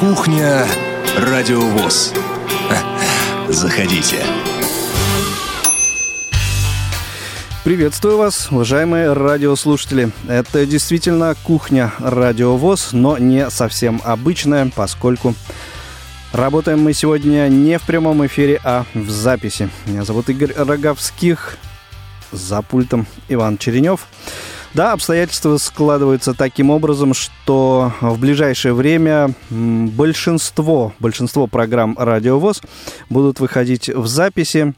Кухня Радиовоз. Заходите. Приветствую вас, уважаемые радиослушатели. Это действительно кухня Радиовоз, но не совсем обычная, поскольку работаем мы сегодня не в прямом эфире, а в записи. Меня зовут Игорь Роговских, за пультом Иван Черенев. Да, обстоятельства складываются таким образом, что в ближайшее время большинство, большинство программ «Радиовоз» будут выходить в записи.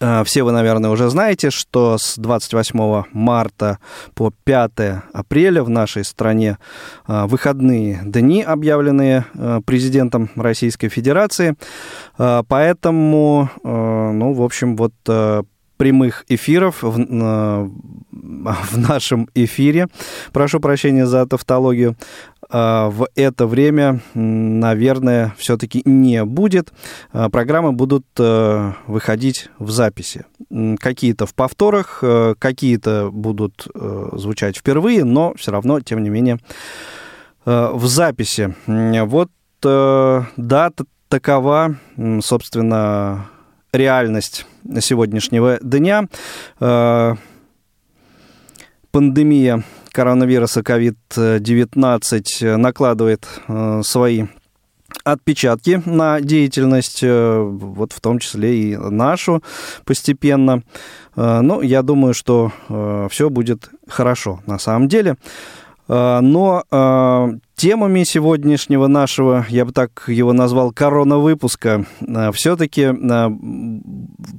А, все вы, наверное, уже знаете, что с 28 марта по 5 апреля в нашей стране а, выходные дни, объявленные а, президентом Российской Федерации. Поэтому, ну, в общем, вот прямых эфиров в, в нашем эфире. Прошу прощения за тавтологию. А, в это время, наверное, все-таки не будет. А, программы будут э, выходить в записи. Какие-то в повторах, э, какие-то будут э, звучать впервые, но все равно, тем не менее, в записи. Вот дата такова, собственно, реальность сегодняшнего дня. Э, пандемия коронавируса COVID-19 накладывает э, свои отпечатки на деятельность, э, вот в том числе и нашу постепенно. Ну, я думаю, что все будет хорошо на самом деле. Но темами сегодняшнего нашего, я бы так его назвал, корона-выпуска, а, все-таки а,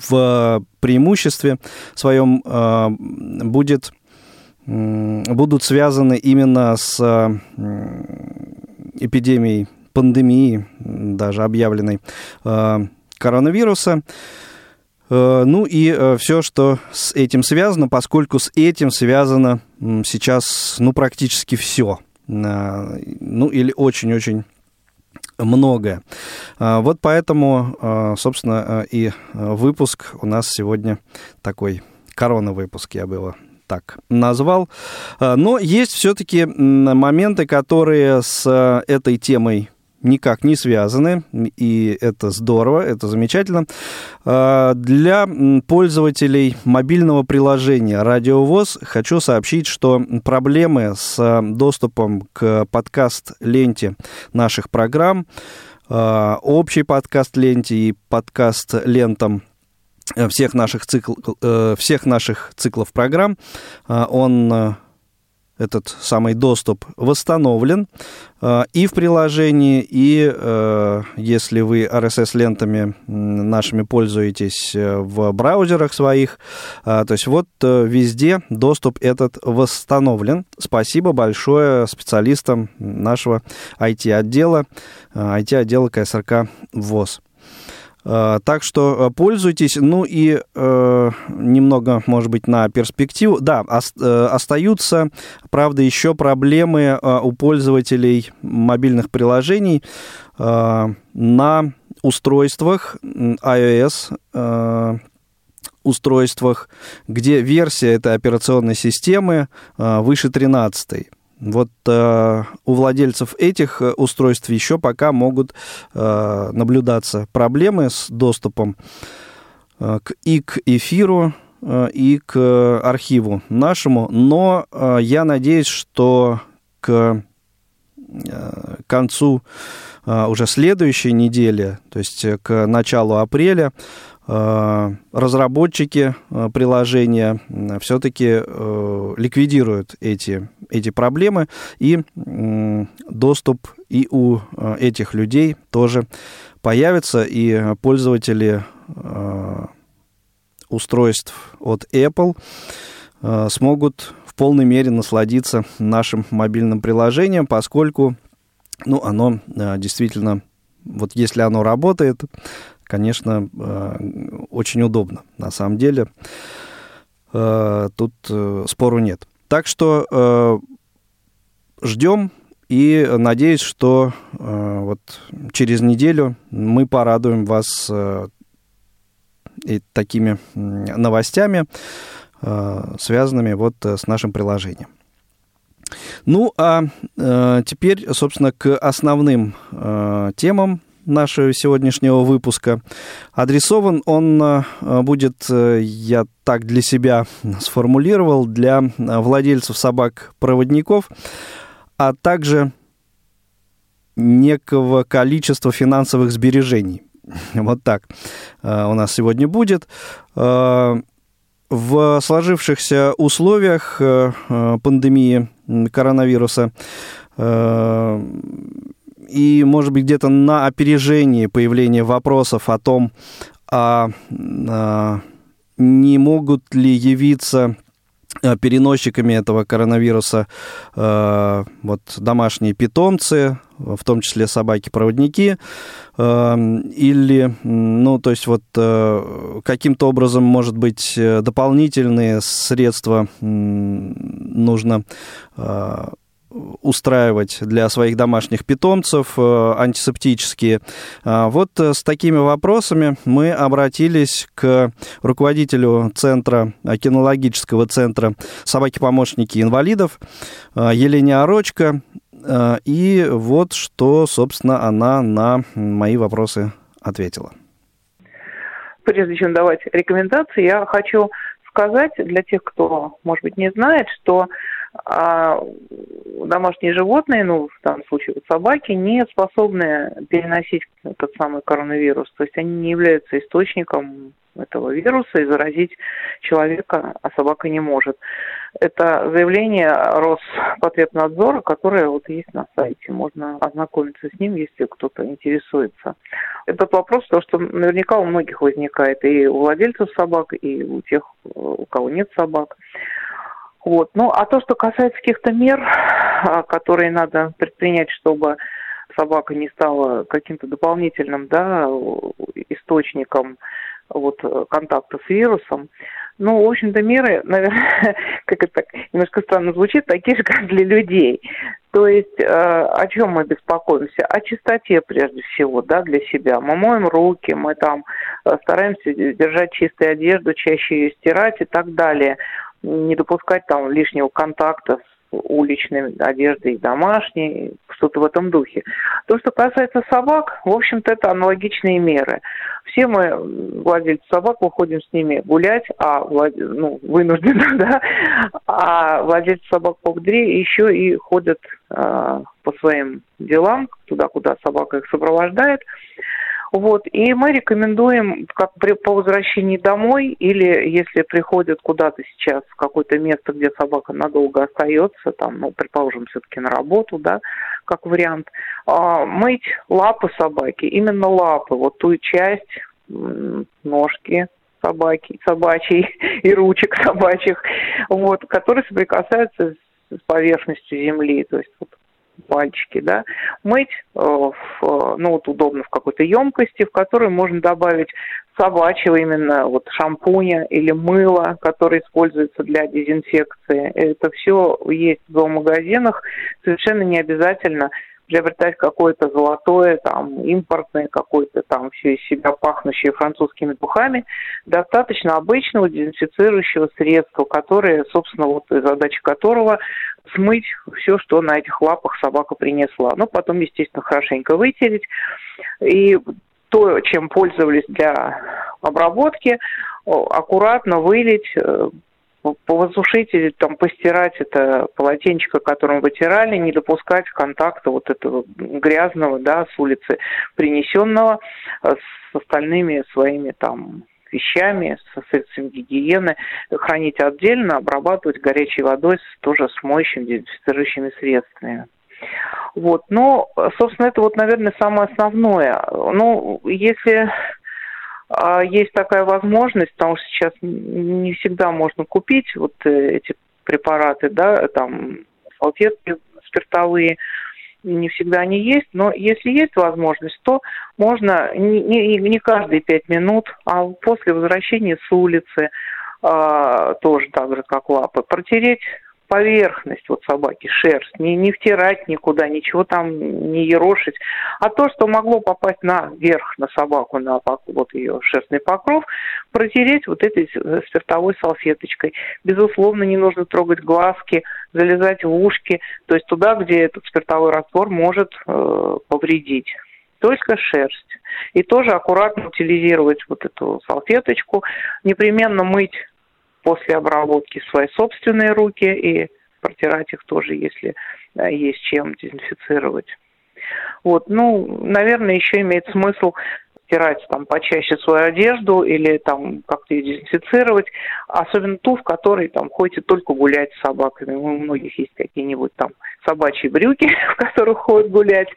в преимуществе своем а, будет, будут связаны именно с эпидемией, пандемией, даже объявленной коронавируса. Ну и все, что с этим связано, поскольку с этим связано сейчас ну, практически все – ну или очень-очень многое. А, вот поэтому, а, собственно, а, и выпуск у нас сегодня такой корона-выпуск, я бы его так назвал. Но есть все-таки моменты, которые с этой темой никак не связаны, и это здорово, это замечательно. А, для пользователей мобильного приложения «Радиовоз» хочу сообщить, что проблемы с доступом к подкаст-ленте наших программ, а, общей подкаст-ленте и подкаст-лентам всех наших, цикл, э, всех наших циклов программ, а, он этот самый доступ восстановлен э, и в приложении, и э, если вы RSS-лентами нашими пользуетесь э, в браузерах своих, то есть вот везде доступ этот восстановлен. Спасибо большое специалистам нашего IT-отдела, IT-отдела КСРК ВОЗ. Э, так что э, пользуйтесь. Ну и э, немного, может быть, на перспективу. Да, э, остаются, правда, еще проблемы э, у пользователей мобильных приложений на устройствах iOS. Устройствах, где версия этой операционной системы выше 13. Вот э, у владельцев этих э, устройств еще пока могут э, наблюдаться проблемы с доступом э, к, и к эфиру, э, и к архиву нашему, но э, я надеюсь, что к э, концу э, уже следующей недели, то есть к началу апреля, Э, разработчики э, приложения все-таки э, ликвидируют эти, эти проблемы, и доступ и у этих людей тоже появится, и пользователи устройств от Apple смогут в полной мере насладиться нашим мобильным приложением, поскольку ну, оно действительно, вот если оно работает, конечно, э, очень удобно. На самом деле, э, тут э, спору нет. Так что ждем и надеюсь, что вот через неделю мы порадуем вас и такими новостями, связанными вот с нашим приложением. Ну, а теперь, собственно, к основным темам нашего сегодняшнего выпуска. Адресован он э, будет, э, я так для себя сформулировал, для владельцев собак-проводников, а также некого количества финансовых сбережений. Вот так э, у нас сегодня будет. В сложившихся условиях пандемии коронавируса и, может быть, где-то на опережении появления вопросов о том, а, а не могут ли явиться а, переносчиками этого коронавируса э, вот домашние питомцы, в том числе собаки-проводники, э, или, ну, то есть вот э, каким-то образом, может быть, дополнительные средства нужно устраивать для своих домашних питомцев э, антисептические. А вот э, с такими вопросами мы обратились к руководителю центра, кинологического центра «Собаки-помощники инвалидов» э, Елене Орочко. И вот что, собственно, она на мои вопросы ответила. Прежде чем давать рекомендации, я хочу сказать для тех, кто, может быть, не знает, что а домашние животные, ну, в данном случае вот собаки, не способны переносить этот самый коронавирус. То есть они не являются источником этого вируса и заразить человека, а собака не может. Это заявление Роспотребнадзора, которое вот есть на сайте. Можно ознакомиться с ним, если кто-то интересуется. Этот вопрос, то, что наверняка у многих возникает и у владельцев собак, и у тех, у кого нет собак. Вот. Ну, а то, что касается каких-то мер, а, которые надо предпринять, чтобы собака не стала каким-то дополнительным да, источником вот, контакта с вирусом. Ну, в общем-то, меры, наверное, как это так, немножко странно звучит, такие же, как для людей. То есть э, о чем мы беспокоимся? О чистоте прежде всего, да, для себя. Мы моем руки, мы там э, стараемся держать чистую одежду, чаще ее стирать и так далее не допускать там лишнего контакта с уличной одеждой, домашней, что-то в этом духе. То, что касается собак, в общем-то, это аналогичные меры. Все мы, владельцы собак, выходим с ними гулять, а ну, вынуждены, да, а владельцы собак по поводыре еще и ходят э, по своим делам, туда, куда собака их сопровождает. Вот, и мы рекомендуем, как при, по возвращении домой, или если приходят куда-то сейчас в какое-то место, где собака надолго остается, там, ну, предположим, все-таки на работу, да, как вариант, э, мыть лапы собаки, именно лапы, вот ту часть, ножки, собаки, собачьей и ручек собачьих, вот, которые соприкасаются с поверхностью земли, то есть вот пальчики, да, мыть, э, в, ну вот удобно в какой-то емкости, в которую можно добавить собачьего именно вот шампуня или мыла, которое используется для дезинфекции. Это все есть в зоомагазинах, совершенно не обязательно приобретать какое-то золотое, там, импортное, какое-то там все из себя пахнущее французскими духами, достаточно обычного дезинфицирующего средства, которое, собственно, вот задача которого смыть все, что на этих лапах собака принесла. Ну, потом, естественно, хорошенько вытереть. И то, чем пользовались для обработки, аккуратно вылить, повысушить или там постирать это полотенчико, которым вытирали, не допускать контакта вот этого грязного, да, с улицы принесенного э, с остальными своими там вещами, со средствами гигиены, хранить отдельно, обрабатывать горячей водой, тоже с моющими, дезинфицирующими средствами. Вот, но, собственно, это вот, наверное, самое основное. Ну, если есть такая возможность, потому что сейчас не всегда можно купить вот э, эти препараты, да, там салфетки спиртовые, не всегда они есть, но если есть возможность, то можно не, не, не каждые пять минут, а после возвращения с улицы, э, тоже так же, как лапы, протереть поверхность вот собаки, шерсть, не, не втирать никуда, ничего там не ерошить, а то, что могло попасть наверх на собаку, на вот ее шерстный покров, протереть вот этой спиртовой салфеточкой. Безусловно, не нужно трогать глазки, залезать в ушки, то есть туда, где этот спиртовой раствор может э, повредить только шерсть. И тоже аккуратно утилизировать вот эту салфеточку, непременно мыть после обработки свои собственные руки и протирать их тоже, если есть чем дезинфицировать. Вот, ну, наверное, еще имеет смысл стирать там почаще свою одежду или там как-то ее дезинфицировать, особенно ту, в которой там ходите только гулять с собаками. У многих есть какие-нибудь там собачьи брюки, в которых ходят гулять,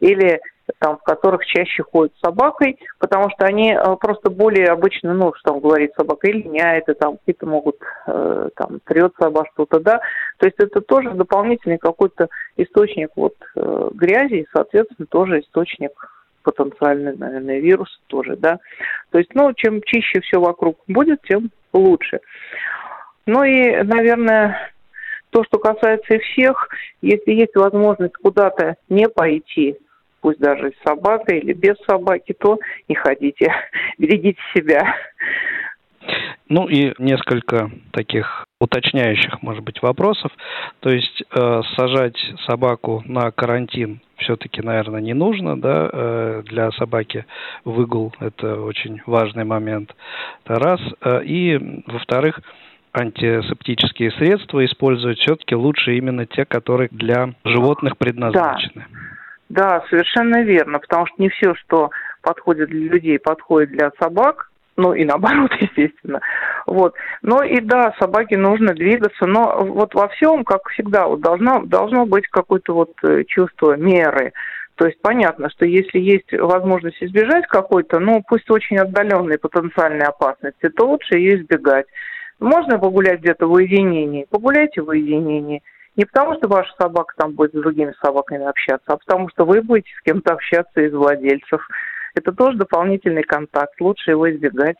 или там, в которых чаще ходят с собакой, потому что они э, просто более обычно, ну, что там говорит собака, линяет, и там какие-то могут, э, там, трется обо что-то, да. То есть это тоже дополнительный какой-то источник вот э, грязи, и, соответственно, тоже источник потенциальный, наверное, вирус тоже, да. То есть, ну, чем чище все вокруг будет, тем лучше. Ну и, наверное, то, что касается и всех, если есть возможность куда-то не пойти, пусть даже с собакой или без собаки, то не ходите, берегите себя. Ну и несколько таких уточняющих, может быть, вопросов. То есть э, сажать собаку на карантин все-таки, наверное, не нужно, да, э, для собаки выгул – это очень важный момент. Это раз. Э, и, во-вторых, антисептические средства использовать все-таки лучше именно те, которые для животных предназначены. Да. Да, совершенно верно, потому что не все, что подходит для людей, подходит для собак, ну и наоборот, естественно. Вот. Но и да, собаке нужно двигаться, но вот во всем, как всегда, вот должно, должно быть какое-то вот э, чувство меры. То есть понятно, что если есть возможность избежать какой-то, ну пусть очень отдаленной потенциальной опасности, то лучше ее избегать. Можно погулять где-то в уединении, погуляйте в уединении – не потому, что ваша собака там будет с другими собаками общаться, а потому что вы будете с кем-то общаться из владельцев. Это тоже дополнительный контакт, лучше его избегать.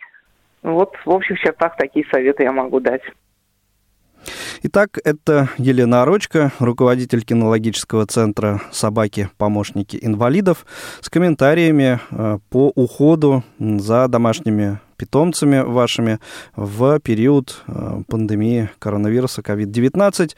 Вот в общих чертах такие советы я могу дать. Итак, это Елена Орочка, руководитель кинологического центра «Собаки-помощники инвалидов» с комментариями э, по уходу за домашними питомцами вашими в период э, пандемии коронавируса COVID-19.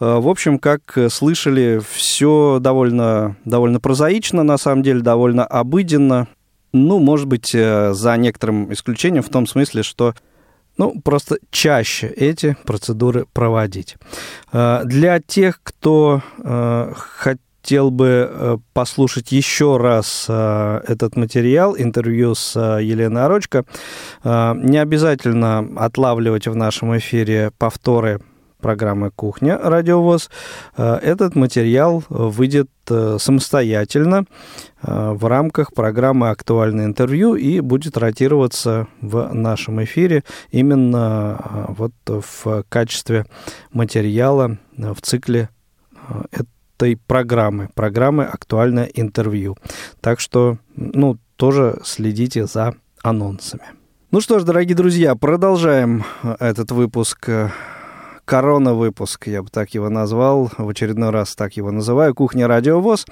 Э, в общем, как слышали, все довольно, довольно прозаично, на самом деле, довольно обыденно. Ну, может быть, э, за некоторым исключением в том смысле, что ну, просто чаще эти процедуры проводить. Э, для тех, кто хотел бы послушать еще раз этот материал, интервью с Еленой Орочко, не обязательно отлавливать в нашем эфире повторы программы «Кухня. Радиовоз». Э, этот материал выйдет э, самостоятельно э, в рамках программы «Актуальное интервью» и будет ротироваться в нашем эфире именно вот в качестве материала в цикле этой программы, программы «Актуальное интервью». Так что, ну, тоже следите за анонсами. Ну что ж, дорогие друзья, продолжаем этот выпуск корона-выпуск, я бы так его назвал, в очередной раз так его называю, «Кухня Радиовоз».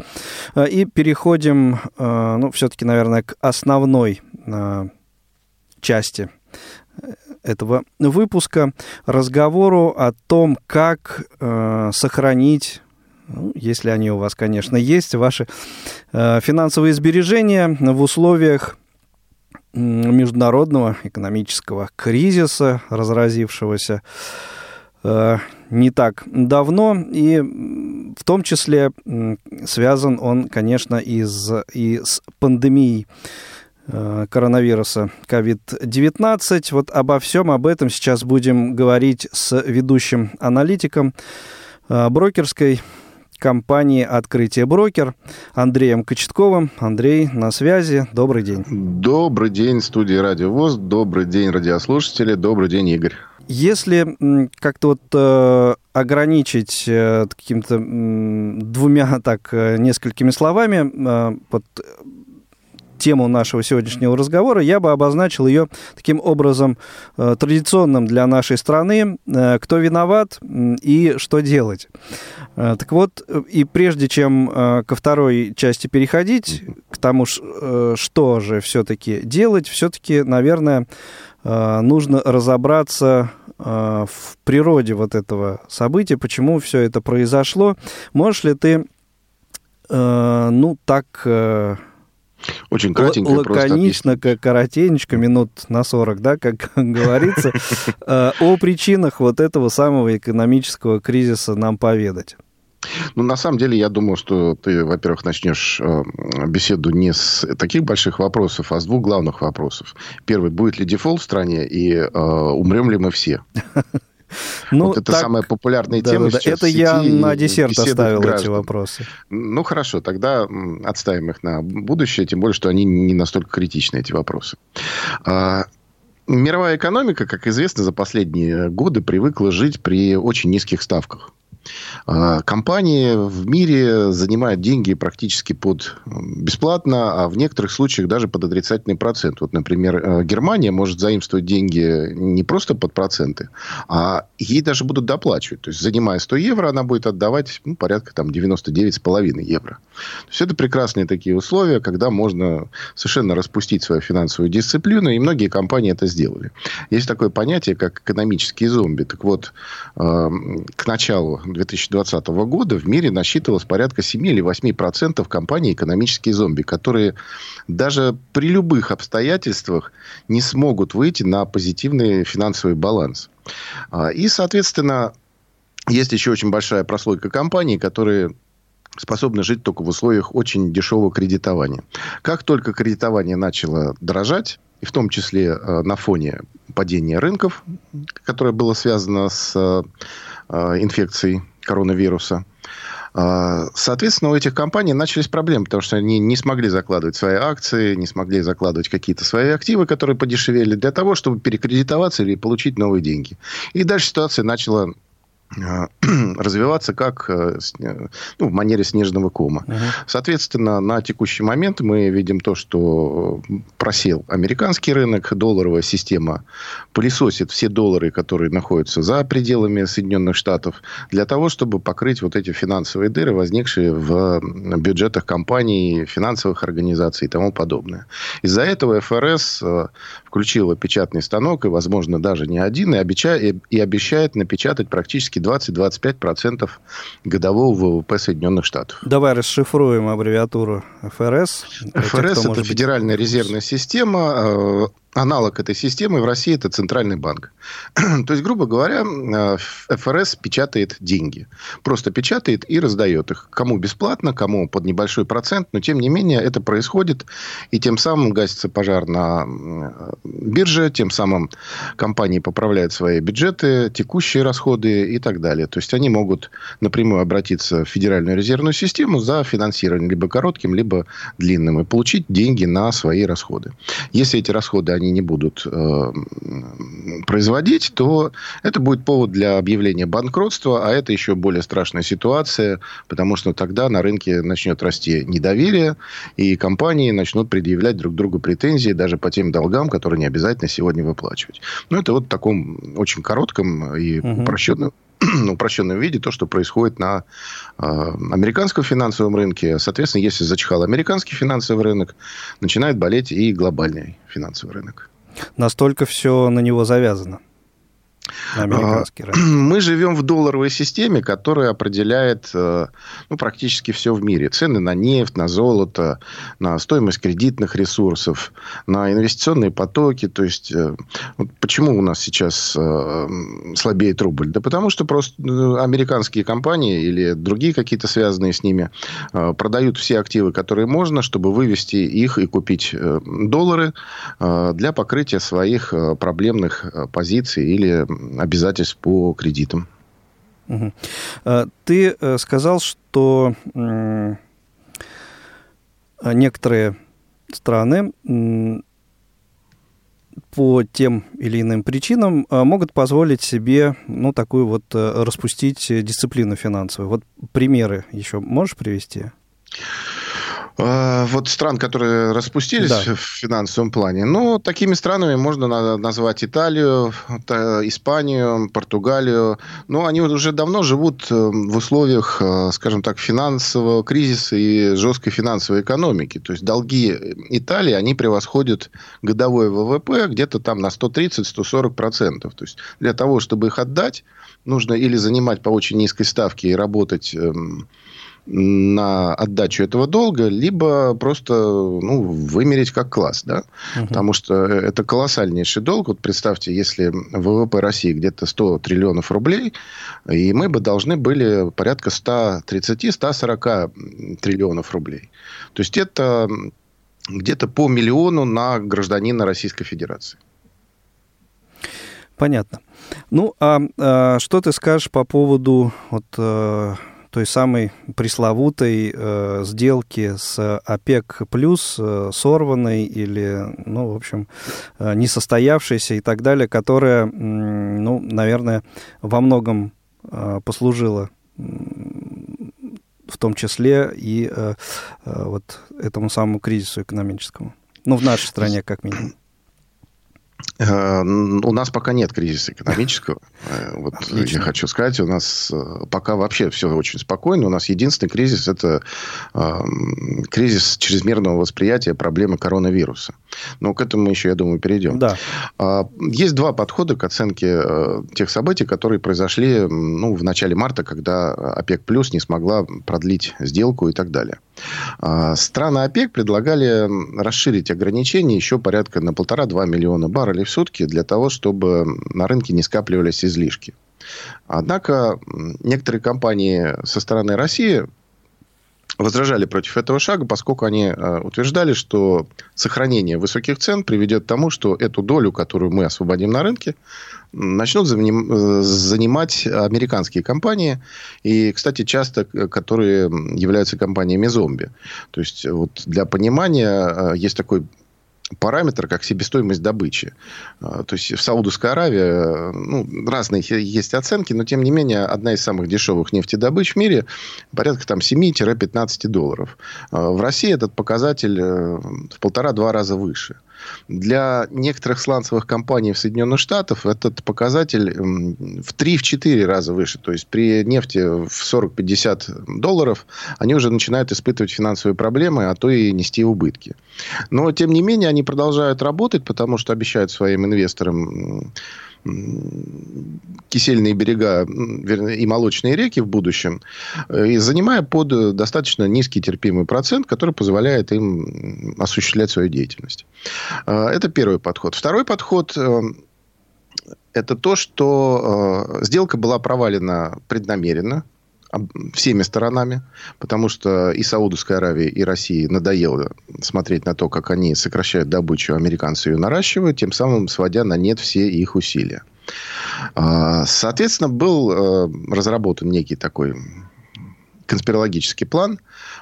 Э, и переходим, э, ну, все-таки, наверное, к основной э, части этого выпуска, разговору о том, как сохранить ну, если они у вас, конечно, есть, ваши финансовые сбережения в условиях международного экономического кризиса, разразившегося не так давно, и в том числе связан он, конечно, и с, и с пандемией э, коронавируса COVID-19. Вот обо всем об этом сейчас будем говорить с ведущим аналитиком э, брокерской компании «Открытие брокер» Андреем Кочетковым. Андрей, на связи. Добрый день. Добрый день, студия «Радио ВОЗ». Добрый день, радиослушатели. Добрый день, Игорь. Если как-то вот э, ограничить э, каким-то э, двумя, так, э, несколькими словами, э, вот тему нашего сегодняшнего разговора, я бы обозначил ее таким образом э, традиционным для нашей страны. Э, кто виноват и что делать? Э, так вот, и прежде чем ко второй части переходить, к тому, что же все-таки делать, все-таки, наверное, нужно разобраться в природе вот этого события, почему все это произошло. Можешь ли ты, ну, так очень кратенько Л- Лаконично, как коротенечко, минут на 40, да, как говорится, э, о причинах вот этого самого экономического кризиса нам поведать. Ну, на самом деле, я думаю, что ты, во-первых, начнешь э, беседу не с таких больших вопросов, а с двух главных вопросов. Первый, будет ли дефолт в стране и э, умрем ли мы все? Ну, вот это так... самая популярная да, тема да, сейчас. Это я на десерт оставил граждан. эти вопросы. Ну, хорошо, тогда отставим их на будущее, тем более, что они не настолько критичны, эти вопросы. А, мировая экономика, как известно, за последние годы привыкла жить при очень низких ставках. А, компании в мире занимают деньги практически под бесплатно, а в некоторых случаях даже под отрицательный процент. Вот, например, э, Германия может заимствовать деньги не просто под проценты, а ей даже будут доплачивать. То есть, занимая 100 евро, она будет отдавать ну, порядка там, 99,5 евро. То есть, это прекрасные такие условия, когда можно совершенно распустить свою финансовую дисциплину, и многие компании это сделали. Есть такое понятие, как экономические зомби. Так вот, э, к началу 2020 года в мире насчитывалось порядка 7 или 8 процентов компаний экономические зомби, которые даже при любых обстоятельствах не смогут выйти на позитивный финансовый баланс. А, и, соответственно, есть еще очень большая прослойка компаний, которые способны жить только в условиях очень дешевого кредитования. Как только кредитование начало дорожать, и в том числе э, на фоне падения рынков, которое было связано с э, инфекцией коронавируса. Э, соответственно, у этих компаний начались проблемы, потому что они не смогли закладывать свои акции, не смогли закладывать какие-то свои активы, которые подешевели, для того, чтобы перекредитоваться или получить новые деньги. И дальше ситуация начала развиваться как э, э, ну, в манере снежного кома. Uh-huh. Соответственно, на текущий момент мы видим то, что просел американский рынок, долларовая система пылесосит все доллары, которые находятся за пределами Соединенных Штатов, для того, чтобы покрыть вот эти финансовые дыры, возникшие в бюджетах компаний, финансовых организаций и тому подобное. Из-за этого ФРС включила печатный станок, и, возможно, даже не один, и обещает, и обещает напечатать практически практически 20-25% годового ВВП Соединенных Штатов. Давай расшифруем аббревиатуру ФРС. ФРС – это Федеральная резервная система, э, аналог этой системы в России это центральный банк. То есть, грубо говоря, э, ФРС печатает деньги. Просто печатает и раздает их. Кому бесплатно, кому под небольшой процент. Но, тем не менее, это происходит. И тем самым гасится пожар на э, бирже. Тем самым компании поправляют свои бюджеты, текущие расходы и так далее. То есть, они могут напрямую обратиться в Федеральную резервную систему за финансирование либо коротким, либо длинным. И получить деньги на свои расходы. Если эти расходы они они не будут э, производить, то это будет повод для объявления банкротства, а это еще более страшная ситуация, потому что тогда на рынке начнет расти недоверие, и компании начнут предъявлять друг другу претензии даже по тем долгам, которые не обязательно сегодня выплачивать. Ну, это вот в таком очень коротком и угу. упрощенном упрощенном виде то, что происходит на э, американском финансовом рынке. Соответственно, если зачихал американский финансовый рынок, начинает болеть и глобальный финансовый рынок. Настолько все на него завязано? Мы живем в долларовой системе, которая определяет э, ну, практически все в мире. Цены на нефть, на золото, на стоимость кредитных ресурсов, на инвестиционные потоки. То есть, э, вот почему у нас сейчас э, слабеет рубль? Да потому что просто американские компании или другие какие-то связанные с ними продают все активы, которые можно, чтобы вывести их и купить доллары для покрытия своих проблемных позиций или обязательств по кредитам. Угу. Ты э, сказал, что некоторые страны по тем или иным причинам э, могут позволить себе, ну, такую вот распустить дисциплину финансовую. Вот примеры еще можешь привести? А, вот стран, которые распустились да. в финансовом плане. Ну, такими странами можно назвать Италию, Испанию, Португалию. Но они уже давно живут э, в условиях, э, скажем так, финансового кризиса и жесткой финансовой экономики. То есть долги Италии, они превосходят годовой ВВП где-то там на 130-140%. То есть для того, чтобы их отдать, нужно или занимать по очень низкой ставке и работать эм, на отдачу этого долга, либо просто ну, вымереть как класс. Да? Угу. Потому что это колоссальнейший долг. Вот представьте, если ВВП России где-то 100 триллионов рублей, и мы бы должны были порядка 130-140 триллионов рублей. То есть это где-то по миллиону на гражданина Российской Федерации. Понятно. Ну, а, а что ты скажешь по поводу вот, э, той самой пресловутой э, сделки с ОПЕК плюс, э, сорванной или, ну, в общем, э, несостоявшейся и так далее, которая, ну, наверное, во многом э, послужила в том числе и э, э, вот этому самому кризису экономическому. Ну, в нашей стране, как минимум. Э, у нас пока нет кризиса экономического. Э, вот Отлично. я хочу сказать, у нас э, пока вообще все очень спокойно. У нас единственный кризис – это кризис чрезмерного восприятия проблемы коронавируса. Но к этому мы еще, я думаю, перейдем. Да. А, есть два подхода к оценке тех событий, которые произошли ну, в начале марта, когда ОПЕК плюс не смогла продлить сделку и так далее. А, страны ОПЕК предлагали расширить ограничения еще порядка на полтора-два миллиона баррелей в сутки для того, чтобы на рынке не скапливались излишки. Однако некоторые компании со стороны России возражали против этого шага, поскольку они э, утверждали, что сохранение высоких цен приведет к тому, что эту долю, которую мы освободим на рынке, начнут э, занимать американские компании. И, кстати, часто которые являются компаниями зомби. То есть, вот для понимания, э, есть такой параметр, как себестоимость добычи. А, то есть в Саудовской Аравии ну, разные есть оценки, но тем не менее одна из самых дешевых нефтедобыч в мире порядка там 7-15 долларов. В России этот показатель э, в полтора-два раза выше. Для некоторых сланцевых компаний в Соединенных Штатах этот показатель в 3-4 раза выше. То есть при нефти в 40-50 долларов они уже начинают испытывать финансовые проблемы, а то и нести убытки. Но, тем не менее, они продолжают работать, потому что обещают своим инвесторам кисельные берега и молочные реки в будущем, э, и занимая под достаточно низкий терпимый процент, который позволяет им осуществлять свою деятельность. Э, это первый подход. Второй подход э, это то, что сделка была провалена преднамеренно, всеми сторонами, потому что и Саудовской Аравии, и России надоело смотреть на то, как они сокращают добычу, американцы ее наращивают, тем самым сводя на нет все их усилия. А, соответственно, был э, разработан некий такой конспирологический план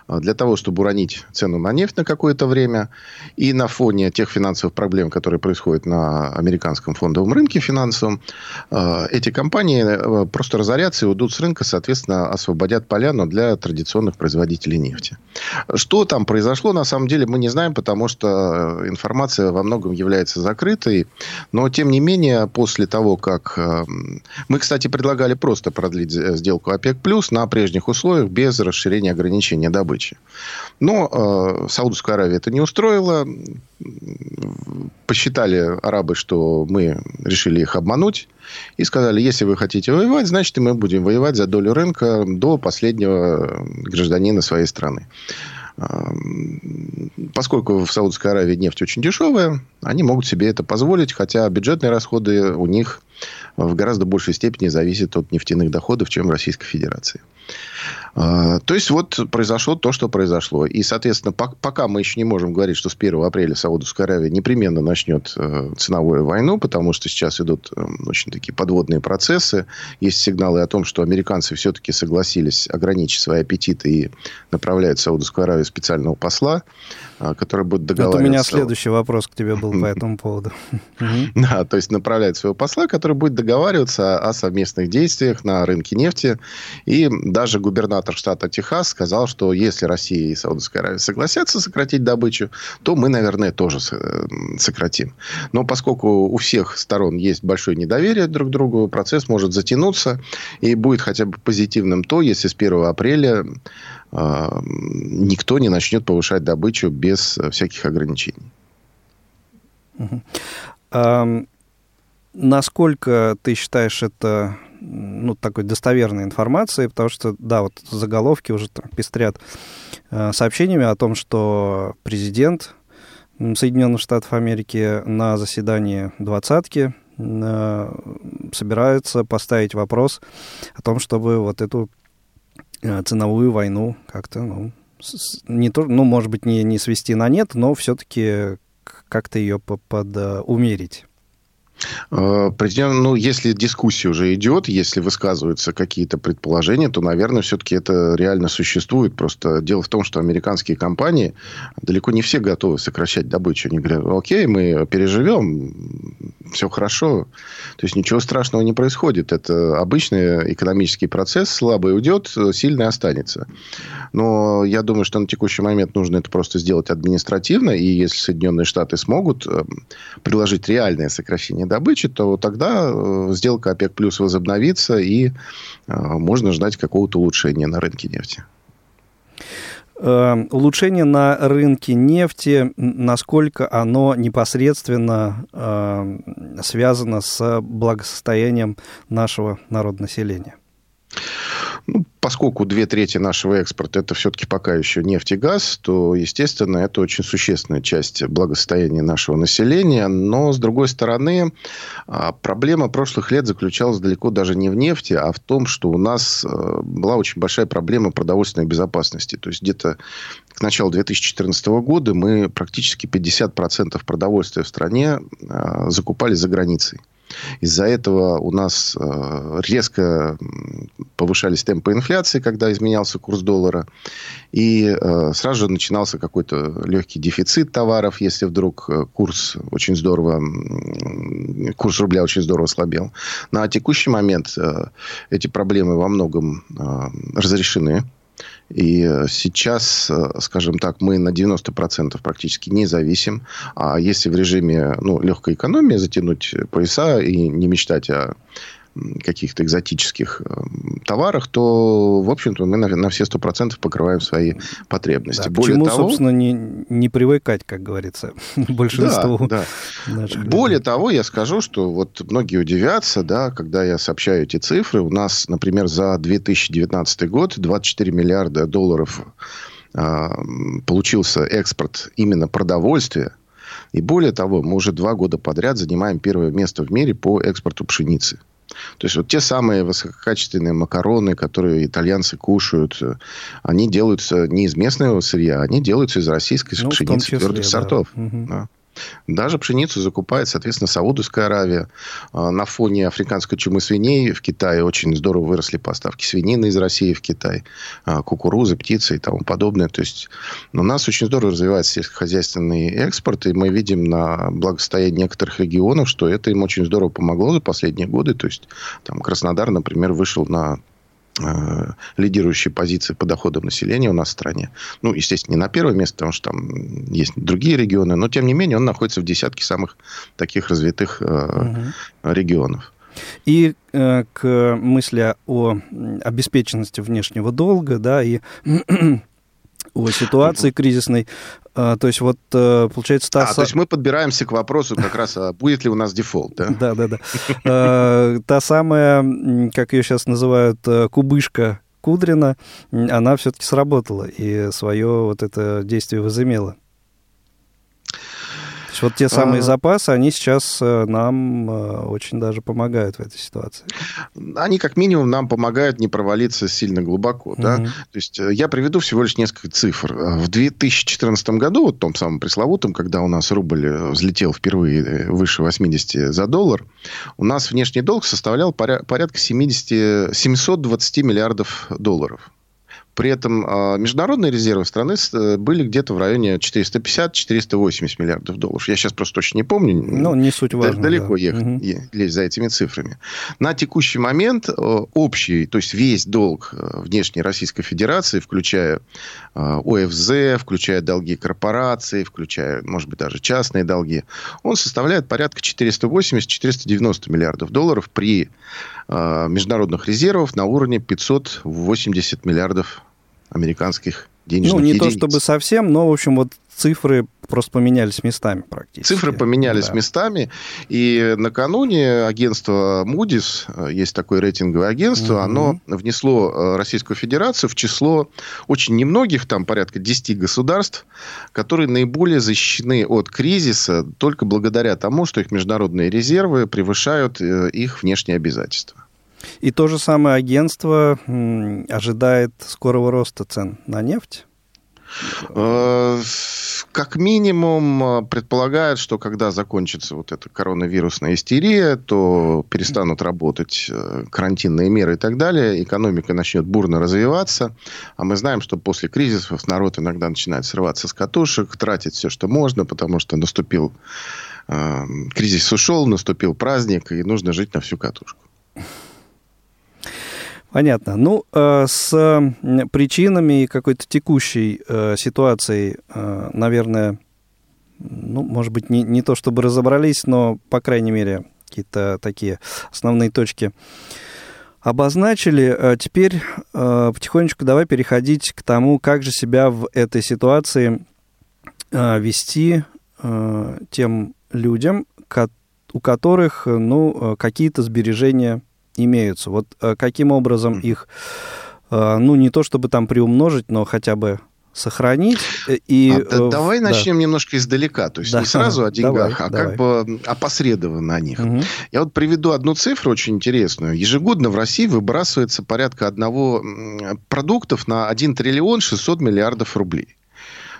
а, для того, чтобы уронить цену на нефть на какое-то время. И на фоне тех финансовых проблем, которые происходят на американском фондовом рынке финансовом, а, эти компании э, просто разорятся и уйдут с рынка, соответственно, освободят поляну для традиционных производителей нефти. Что там произошло, на самом деле, мы не знаем, потому что информация во многом является закрытой. Но, тем не менее, после того, как... Э, мы, кстати, предлагали просто продлить сделку ОПЕК+, на прежних условиях, без расширения ограничения добычи. Но э, Саудовскую Аравию это не устроило. Посчитали арабы, что мы решили их обмануть. И сказали, если вы хотите воевать, значит, мы будем воевать за долю рынка до последнего гражданина своей страны. Поскольку в Саудовской Аравии нефть очень дешевая, они могут себе это позволить, хотя бюджетные расходы у них в гораздо большей степени зависят от нефтяных доходов, чем в Российской Федерации. А, то есть, вот произошло то, что произошло. И, соответственно, пока мы еще не можем говорить, что с 1 апреля Саудовская Аравия непременно начнет э, ценовую войну, потому что сейчас идут э, очень такие подводные процессы. Есть сигналы о том, что американцы все-таки согласились ограничить свои аппетиты и направляют в Саудовскую Аравию специального посла, э, который будет договариваться... Вот у меня следующий вопрос к тебе был по этому поводу. Да, то есть направляет своего посла, который будет договариваться о совместных действиях на рынке нефти. И даже губернатор штата Техас сказал, что если Россия и Саудовская Аравия согласятся сократить добычу, то мы, наверное, тоже сократим. Но поскольку у всех сторон есть большое недоверие друг к другу, процесс может затянуться и будет хотя бы позитивным то, если с 1 апреля э, никто не начнет повышать добычу без всяких ограничений. Угу. А, насколько ты считаешь это ну, такой достоверной информацией, потому что, да, вот заголовки уже там пестрят э, сообщениями о том, что президент Соединенных Штатов Америки на заседании двадцатки э, собирается поставить вопрос о том, чтобы вот эту э, ценовую войну как-то, ну, не то, ну, может быть, не, не свести на нет, но все-таки как-то ее под, под умерить. Э, президент, ну, если дискуссия уже идет, если высказываются какие-то предположения, то, наверное, все-таки это реально существует. Просто дело в том, что американские компании далеко не все готовы сокращать добычу. Они говорят, окей, мы переживем, все хорошо. То есть, ничего страшного не происходит. Это обычный экономический процесс. Слабый уйдет, сильный останется. Но я думаю, что на текущий момент нужно это просто сделать административно. И если Соединенные Штаты смогут э, предложить реальное сокращение добычи, то тогда э, сделка ОПЕК плюс возобновится, и э, можно ждать какого-то улучшения на рынке нефти. Э, улучшение на рынке нефти, насколько оно непосредственно связано с благосостоянием нашего народонаселения? Ну, поскольку две трети нашего экспорта это все-таки пока еще нефть и газ, то, естественно, это очень существенная часть благосостояния нашего населения. Но, с другой стороны, а, проблема прошлых лет заключалась далеко даже не в нефти, а в том, что у нас э, была очень большая проблема продовольственной безопасности. То есть, где-то к началу 2014 года мы практически 50% продовольствия в стране а, закупали за границей. Из-за этого у нас э, резко повышались темпы инфляции, когда изменялся курс доллара. И э, сразу же начинался какой-то легкий дефицит товаров, если вдруг э, курс очень здорово, курс рубля очень здорово ослабел. На текущий момент эти проблемы во многом разрешены. И э, сейчас, э, скажем так, мы на 90% практически не зависим. А если в режиме ну, легкой экономии затянуть пояса и не мечтать о каких-то экзотических э, товарах, то, в общем-то, мы на, на все сто процентов покрываем свои потребности. Да, Более почему, того, собственно, не, не привыкать, как говорится, большинству да, да. Более того, я скажу, что вот многие удивятся, да, когда я сообщаю эти цифры. У нас, например, за 2019 год 24 миллиарда долларов э, получился экспорт именно продовольствия. И более того, мы уже два года подряд занимаем первое место в мире по экспорту пшеницы. То есть, вот те самые высококачественные макароны, которые итальянцы кушают, они делаются не из местного сырья, они делаются из российской ну, пшеницы числе, твердых да. сортов. Угу. Да. Даже пшеницу закупает, соответственно, Саудовская Аравия. А, на фоне африканской чумы свиней в Китае очень здорово выросли поставки свинины из России в Китай. А, кукурузы, птицы и тому подобное. То есть у нас очень здорово развивается сельскохозяйственный экспорт. И мы видим на благосостоянии некоторых регионов, что это им очень здорово помогло за последние годы. То есть там Краснодар, например, вышел на Э, лидирующие позиции по доходам населения у нас в стране. Ну, естественно, не на первое место, потому что там есть другие регионы, но, тем не менее, он находится в десятке самых таких развитых угу. регионов. И э, к мысли о обеспеченности внешнего долга, да, и о ситуации кризисной. А, то есть вот э, получается та... А, то есть мы подбираемся к вопросу как раз, а будет ли у нас дефолт, да? Да, да, да. А, та самая, как ее сейчас называют, э, кубышка Кудрина, она все-таки сработала и свое вот это действие возымела есть вот те самые а... запасы, они сейчас э, нам э, очень даже помогают в этой ситуации. Они как минимум нам помогают не провалиться сильно глубоко. Угу. Да? То есть э, я приведу всего лишь несколько цифр. В 2014 году, вот том самом пресловутом, когда у нас рубль взлетел впервые выше 80 за доллар, у нас внешний долг составлял порядка 70, 720 миллиардов долларов. При этом а, международные резервы страны э, были где-то в районе 450-480 миллиардов долларов. Я сейчас просто точно не помню. Ну, не суть важно. Далеко да. ехать, угу. лезть за этими цифрами. На текущий момент общий, то есть весь долг внешней Российской Федерации, включая ОФЗ, включая долги корпораций, включая, может быть, даже частные долги, он составляет порядка 480-490 миллиардов долларов при международных резервах на уровне 580 миллиардов американских денежных Ну, не единиц. то чтобы совсем, но, в общем, вот цифры просто поменялись местами практически. Цифры поменялись да. местами. И накануне агентство Moody's, есть такое рейтинговое агентство, угу. оно внесло э, Российскую Федерацию в число очень немногих, там порядка 10 государств, которые наиболее защищены от кризиса только благодаря тому, что их международные резервы превышают э, их внешние обязательства. И то же самое агентство ожидает скорого роста цен на нефть? Э, как минимум э, предполагают, что когда закончится вот эта коронавирусная истерия, то перестанут работать э, карантинные меры и так далее, экономика начнет бурно развиваться, а мы знаем, что после кризисов народ иногда начинает срываться с катушек, тратить все, что можно, потому что наступил кризис ушел, наступил праздник, и нужно жить на всю катушку. Понятно. Ну, э, с причинами и какой-то текущей э, ситуацией, э, наверное, ну, может быть, не, не то чтобы разобрались, но, по крайней мере, какие-то такие основные точки обозначили. Теперь потихонечку давай переходить к тому, как же себя в этой ситуации вести тем людям, у которых, ну, какие-то сбережения имеются. Вот э, каким образом их, э, ну, не то чтобы там приумножить, но хотя бы сохранить. Э, и, а, да, давай да. начнем немножко издалека, то есть да. не сразу о деньгах, давай, а давай. как бы опосредованно о них. Угу. Я вот приведу одну цифру очень интересную. Ежегодно в России выбрасывается порядка одного продуктов на 1 триллион 600 миллиардов рублей.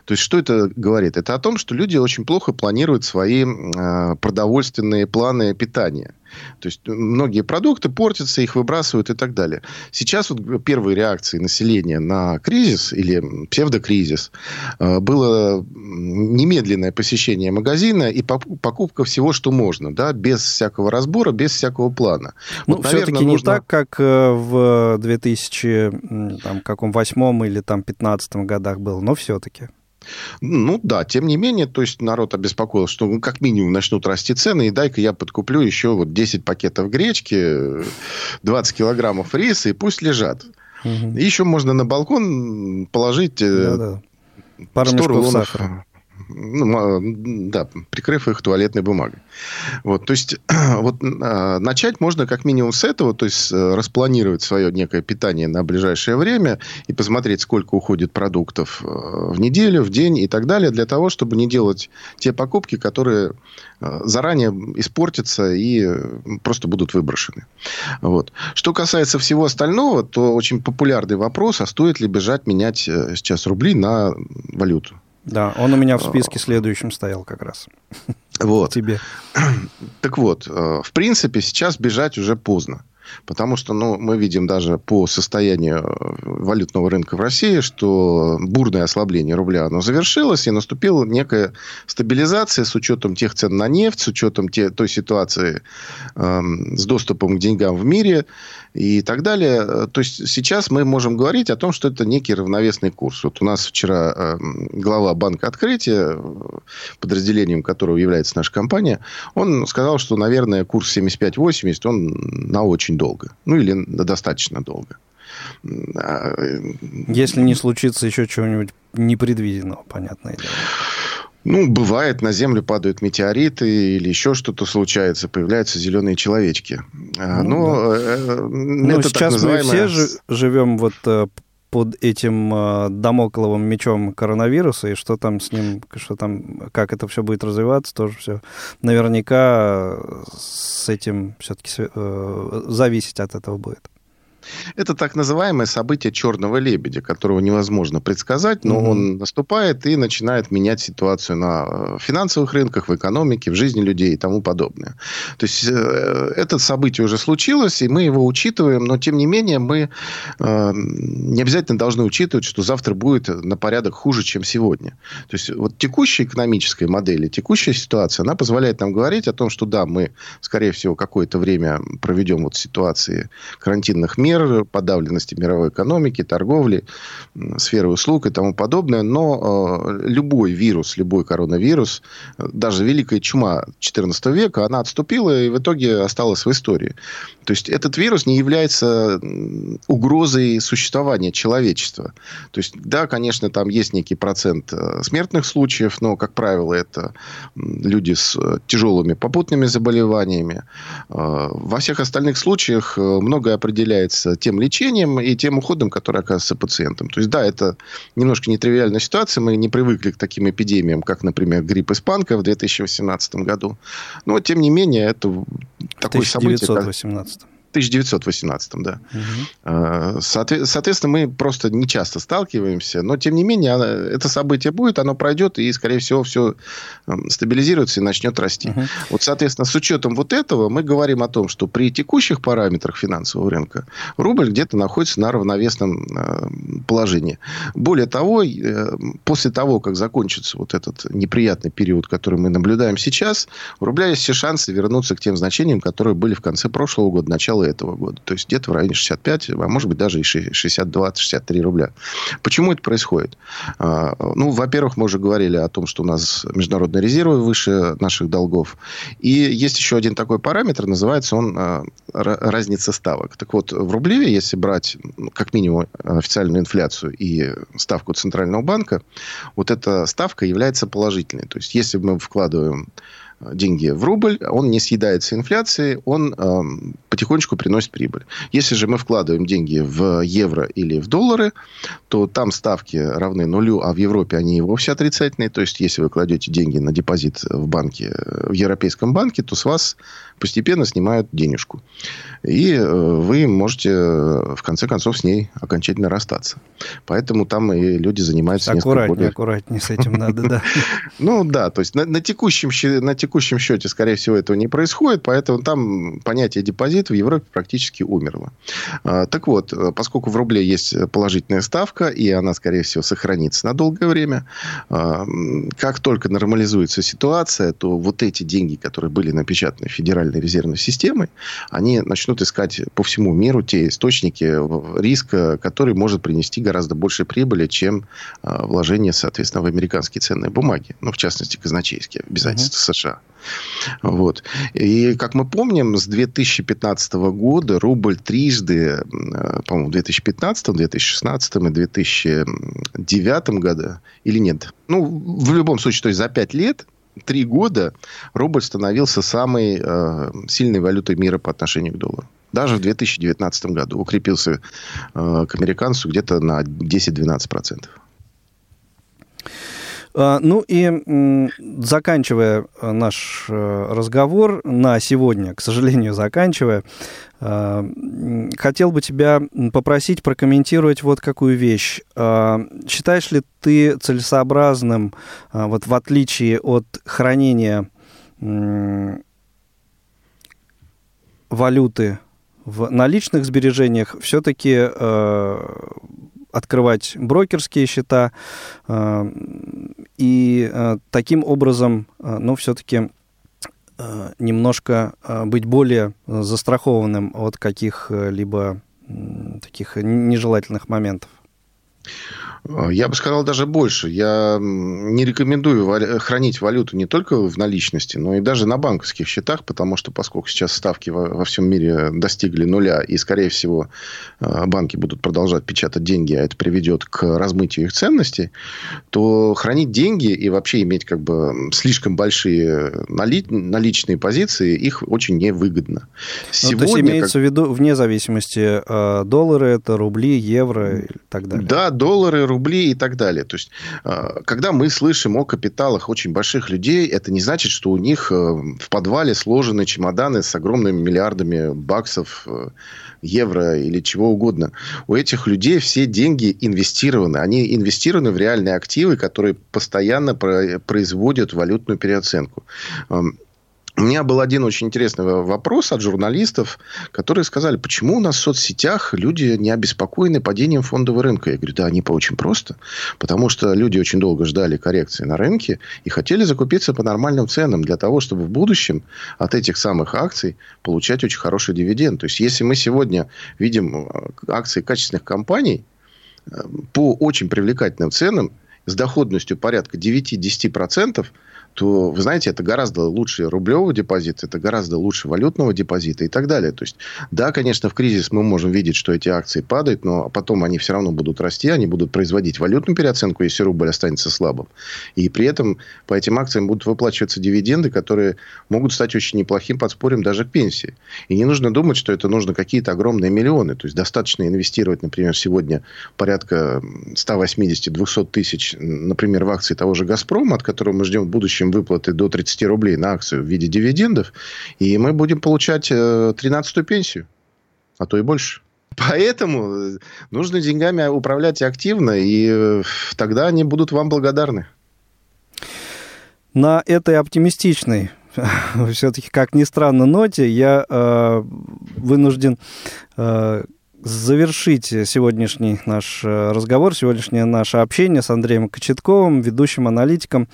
То есть, что это говорит? Это о том, что люди очень плохо планируют свои э, продовольственные планы питания. То есть многие продукты портятся, их выбрасывают и так далее. Сейчас вот первые реакции населения на кризис или псевдокризис э, было немедленное посещение магазина и покупка всего, что можно, да, без всякого разбора, без всякого плана. Ну, вот, все-таки нужно... не так, как э, в 2008 или там 2015 годах было, но все-таки. Ну да, тем не менее, то есть народ обеспокоил, что ну, как минимум начнут расти цены, и дай-ка я подкуплю еще вот 10 пакетов гречки, 20 килограммов риса, и пусть лежат. Угу. И еще можно на балкон положить да, да. Пару 100 рулонов сахара ну, да, прикрыв их туалетной бумагой. Вот, то есть, вот а, начать можно как минимум с этого, то есть э, распланировать свое некое питание на ближайшее время и посмотреть, сколько уходит продуктов э, в неделю, в день и так далее, для того, чтобы не делать те покупки, которые э, заранее испортятся и просто будут выброшены. Вот. Что касается всего остального, то очень популярный вопрос, а стоит ли бежать менять сейчас рубли на валюту. Да, он у меня в списке следующим стоял как раз. Вот. Тебе. Так вот, э, в принципе, сейчас бежать уже поздно. Потому что ну, мы видим даже по состоянию э, валютного рынка в России, что бурное ослабление рубля оно завершилось, и наступила некая стабилизация с учетом тех цен на нефть, с учетом те, той ситуации э, с доступом к деньгам в мире и так далее. То есть сейчас мы можем говорить о том, что это некий равновесный курс. Вот у нас вчера э, глава банка открытия, подразделением которого является наша компания, он сказал, что, наверное, курс 75-80, он на очень долго. Ну, или достаточно долго. А, Если не случится еще чего-нибудь непредвиденного, понятное дело. Ну, бывает, на Землю падают метеориты или еще что-то случается, появляются зеленые человечки. А, ну, Но да. э, ну, это сейчас называемое... мы все живем вот э, под этим э, домокловым мечом коронавируса, и что там с ним, что там, как это все будет развиваться, тоже все наверняка с этим все-таки зависеть от этого будет. Это так называемое событие черного лебедя, которого невозможно предсказать, но угу. он наступает и начинает менять ситуацию на э, финансовых рынках, в экономике, в жизни людей и тому подобное. То есть, э, это событие уже случилось, и мы его учитываем, но, тем не менее, мы э, не обязательно должны учитывать, что завтра будет на порядок хуже, чем сегодня. То есть, вот текущая экономическая модель, текущая ситуация, она позволяет нам говорить о том, что да, мы, скорее всего, какое-то время проведем вот в ситуации карантинных мер, подавленности мировой экономики, торговли, сферы услуг и тому подобное. Но э, любой вирус, любой коронавирус, даже великая чума XIV века, она отступила и в итоге осталась в истории. То есть этот вирус не является угрозой существования человечества. То есть, да, конечно, там есть некий процент э, смертных случаев, но, как правило, это люди с э, тяжелыми попутными заболеваниями. Э, во всех остальных случаях многое определяется тем лечением и тем уходом, который оказывается пациентом. То есть, да, это немножко нетривиальная ситуация. Мы не привыкли к таким эпидемиям, как, например, грипп испанка в 2018 году. Но, тем не менее, это такое событие. 1918. 1918, да. Угу. Соответственно, мы просто не часто сталкиваемся, но, тем не менее, это событие будет, оно пройдет, и, скорее всего, все стабилизируется и начнет расти. Угу. Вот, соответственно, с учетом вот этого мы говорим о том, что при текущих параметрах финансового рынка рубль где-то находится на равновесном э, положении. Более того, э, после того, как закончится вот этот неприятный период, который мы наблюдаем сейчас, у рубля есть все шансы вернуться к тем значениям, которые были в конце прошлого года, начало этого года. То есть где-то в районе 65, а может быть даже и 62-63 рубля. Почему это происходит? А, ну, во-первых, мы уже говорили о том, что у нас международные резервы выше наших долгов. И есть еще один такой параметр, называется он а, разница ставок. Так вот, в рубле, если брать ну, как минимум официальную инфляцию и ставку Центрального банка, вот эта ставка является положительной. То есть, если мы вкладываем деньги в рубль, он не съедается инфляцией, он э, потихонечку приносит прибыль. Если же мы вкладываем деньги в евро или в доллары, то там ставки равны нулю, а в Европе они и вовсе отрицательные. То есть, если вы кладете деньги на депозит в банке, в европейском банке, то с вас постепенно снимают денежку. И э, вы можете, э, в конце концов, с ней окончательно расстаться. Поэтому там и люди занимаются... Аккуратнее, более... аккуратнее с этим надо, да. Ну, да, то есть на, текущем, на текущем счете, скорее всего, этого не происходит, поэтому там понятие депозит в Европе практически умерло. А, так вот, э, поскольку в рубле есть положительная ставка, и она, скорее всего, сохранится на долгое время, а, как только нормализуется ситуация, то вот эти деньги, которые были напечатаны Федеральной резервной системой, они начнут искать по всему миру те источники риска, который может принести гораздо больше прибыли, чем а, вложение, соответственно, в американские ценные бумаги. Ну, в частности, казначейские обязательства uh-huh. США. Вот. И, как мы помним, с 2015 года рубль трижды, по-моему, в 2015, 2016 и 2009 году, или нет, ну, в любом случае, то есть за пять лет три года рубль становился самой э, сильной валютой мира по отношению к доллару. Даже в 2019 году укрепился э, к американцу где-то на 10-12%. А, ну и заканчивая э, наш э, разговор на сегодня, к сожалению, заканчивая, а, хотел бы тебя попросить прокомментировать вот какую вещь. А, считаешь ли ты целесообразным, вот в отличие от хранения валюты в наличных сбережениях, все-таки открывать брокерские счета э, и э, таким образом, э, ну, все-таки немножко быть более застрахованным от каких-либо таких нежелательных моментов. А, я бы сказал даже больше. Я не рекомендую хранить валюту не только в наличности, но и даже на банковских счетах, потому что поскольку сейчас ставки во, всем мире достигли нуля, и, скорее всего, а, банки будут продолжать печатать деньги, а это приведет к размытию их ценностей, то хранить деньги и вообще иметь как бы слишком большие нали... наличные позиции, их очень невыгодно. Сегодня, ну, то есть имеется как... в виду вне зависимости, доллары это рубли, евро и так далее? Да, доллары, рубли и так далее. То есть, когда мы слышим о капиталах очень больших людей, это не значит, что у них в подвале сложены чемоданы с огромными миллиардами баксов, евро или чего угодно. У этих людей все деньги инвестированы. Они инвестированы в реальные активы, которые постоянно производят валютную переоценку. Меня был один очень интересный вопрос от журналистов, которые сказали, почему у нас в соцсетях люди не обеспокоены падением фондового рынка. Я говорю, да, они по очень просто. Потому что люди очень долго ждали коррекции на рынке и хотели закупиться по нормальным ценам для того, чтобы в будущем от этих самых акций получать очень хороший дивиденд. То есть, если мы сегодня видим э, акции качественных компаний э, по очень привлекательным ценам, с доходностью порядка 9-10%, то, вы знаете, это гораздо лучше рублевого депозита, это гораздо лучше валютного депозита и так далее. То есть, да, конечно, в кризис мы можем видеть, что эти акции падают, но потом они все равно будут расти, они будут производить валютную переоценку, если рубль останется слабым. И при этом по этим акциям будут выплачиваться дивиденды, которые могут стать очень неплохим подспорьем даже к пенсии. И не нужно думать, что это нужно какие-то огромные миллионы. То есть, достаточно инвестировать, например, сегодня порядка 180-200 тысяч, например, в акции того же «Газпрома», от которого мы ждем в будущем будущем выплаты до 30 рублей на акцию в виде дивидендов, и мы будем получать 13-ю э, пенсию, а то и больше. Поэтому э, нужно деньгами управлять активно, и э, тогда они будут вам благодарны. На этой оптимистичной все-таки, как ни странно, ноте я э, вынужден э, завершить сегодняшний наш разговор, сегодняшнее наше общение с Андреем Кочетковым, ведущим аналитиком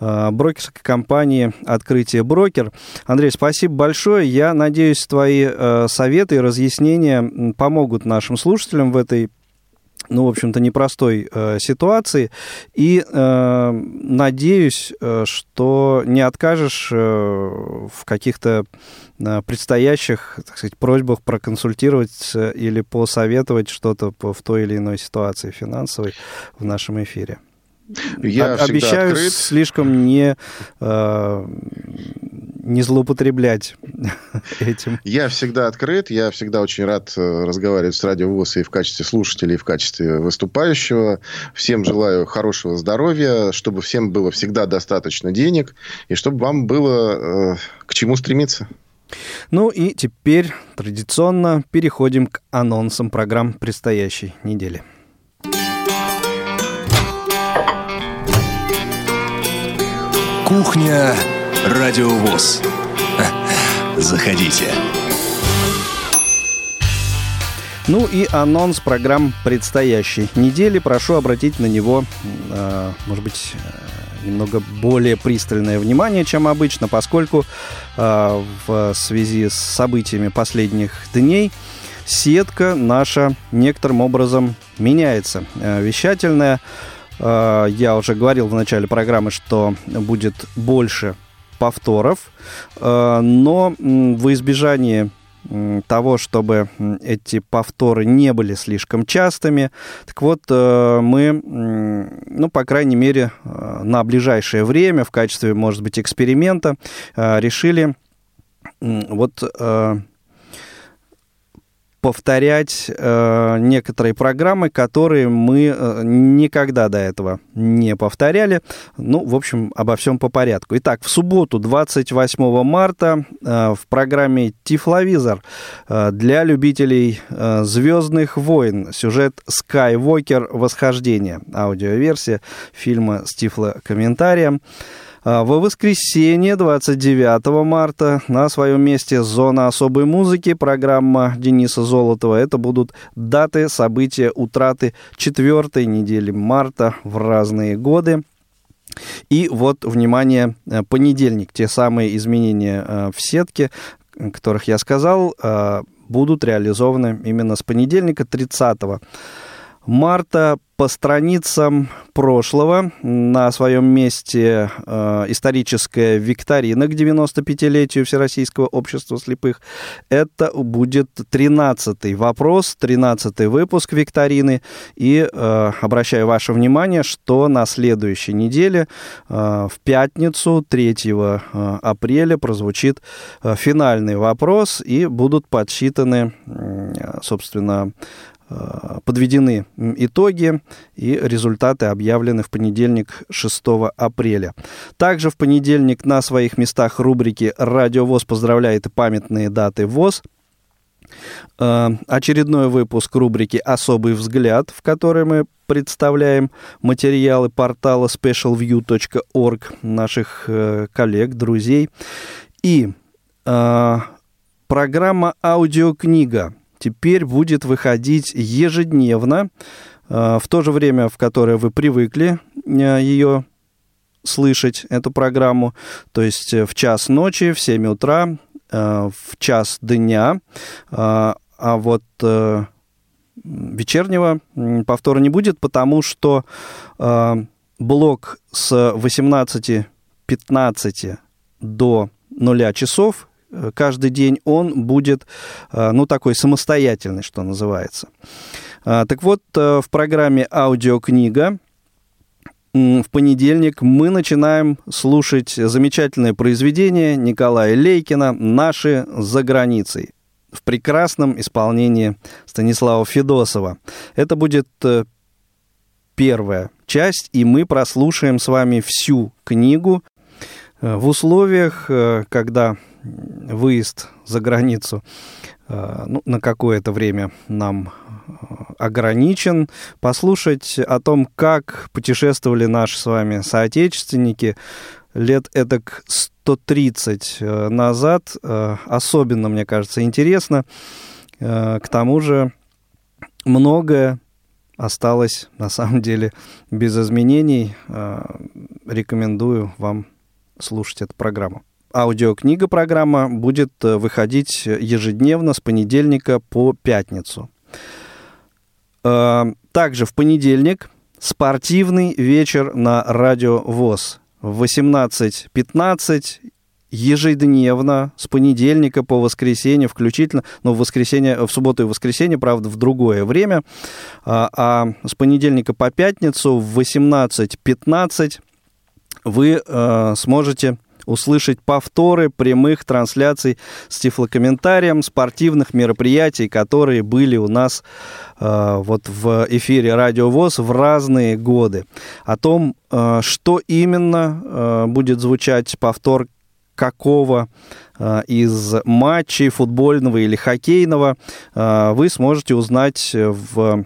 брокерской компании «Открытие брокер». Андрей, спасибо большое. Я надеюсь, твои э, советы и разъяснения помогут нашим слушателям в этой ну, в общем-то, непростой э, ситуации. И э, надеюсь, э, что не откажешь э, в каких-то э, предстоящих, так сказать, просьбах проконсультировать или посоветовать что-то в той или иной ситуации финансовой в нашем эфире. Я Обещаю открыт. слишком не, э, не злоупотреблять этим. Я всегда открыт, я всегда очень рад э, разговаривать с Радио ВОЗ и в качестве слушателя, и в качестве выступающего. Всем желаю хорошего здоровья, чтобы всем было всегда достаточно денег, и чтобы вам было э, к чему стремиться. Ну и теперь традиционно переходим к анонсам программ предстоящей недели. Кухня Радиовоз. Заходите. Ну и анонс программ предстоящей недели. Прошу обратить на него, э, может быть, э, немного более пристальное внимание, чем обычно, поскольку э, в связи с событиями последних дней сетка наша некоторым образом меняется. Вещательная я уже говорил в начале программы, что будет больше повторов, э, но в избежание того, чтобы эти повторы не были слишком частыми. Так вот, э, мы, ну, по крайней мере, на ближайшее время в качестве, может быть, эксперимента решили вот повторять э, некоторые программы, которые мы э, никогда до этого не повторяли. Ну, в общем, обо всем по порядку. Итак, в субботу, 28 марта, э, в программе «Тифловизор» э, для любителей э, «Звездных войн» сюжет «Скайвокер. Восхождение». Аудиоверсия фильма с тифлокомментарием. комментарием а, во воскресенье, 29 марта, на своем месте «Зона особой музыки» программа Дениса Золотова. Это будут даты события утраты четвертой недели марта в разные годы. И вот, внимание, э, понедельник. Те самые изменения э, в сетке, которых я сказал, э, будут реализованы именно с понедельника 30 марта по страницам прошлого на своем месте э, историческая викторина к 95-летию Всероссийского общества слепых. Это будет 13-й вопрос, 13-й выпуск викторины. И э, обращаю ваше внимание, что на следующей неделе, э, в пятницу, 3 э, апреля, прозвучит э, финальный вопрос и будут подсчитаны, э, собственно, подведены итоги, и результаты объявлены в понедельник 6 апреля. Также в понедельник на своих местах рубрики «Радио ВОЗ» поздравляет и памятные даты ВОЗ – очередной выпуск рубрики «Особый взгляд», в которой мы представляем материалы портала specialview.org наших э, коллег, друзей. И э, программа «Аудиокнига» теперь будет выходить ежедневно, э, в то же время, в которое вы привыкли э, ее слышать, эту программу, то есть э, в час ночи, в 7 утра, в час дня, а вот вечернего повтора не будет, потому что блок с 18.15 до 0 часов каждый день, он будет, э, ну, такой самостоятельный, что называется. Э, так вот, э, в программе «Аудиокнига» в понедельник мы начинаем слушать замечательное произведение Николая Лейкина «Наши за границей» в прекрасном исполнении Станислава Федосова. Это будет э, первая часть, и мы прослушаем с вами всю книгу в условиях, когда выезд за границу ну, на какое-то время нам ограничен, послушать о том, как путешествовали наши с вами соотечественники лет эдак 130 э, назад. Э, особенно, мне кажется, интересно. Э, к тому же многое осталось, на самом деле, без изменений. Рекомендую вам слушать эту программу. Аудиокнига программа будет выходить ежедневно с понедельника по пятницу. Также в понедельник спортивный вечер на радио ВОЗ в 18.15 ежедневно с понедельника по воскресенье включительно, но в воскресенье, в субботу и воскресенье, правда, в другое время, а, а с понедельника по пятницу в 18.15 вы а, сможете услышать повторы прямых трансляций с тифлокомментарием спортивных мероприятий, которые были у нас э, вот в эфире Радио ВОЗ в разные годы. О том, э, что именно э, будет звучать повтор какого э, из матчей футбольного или хоккейного э, вы сможете узнать в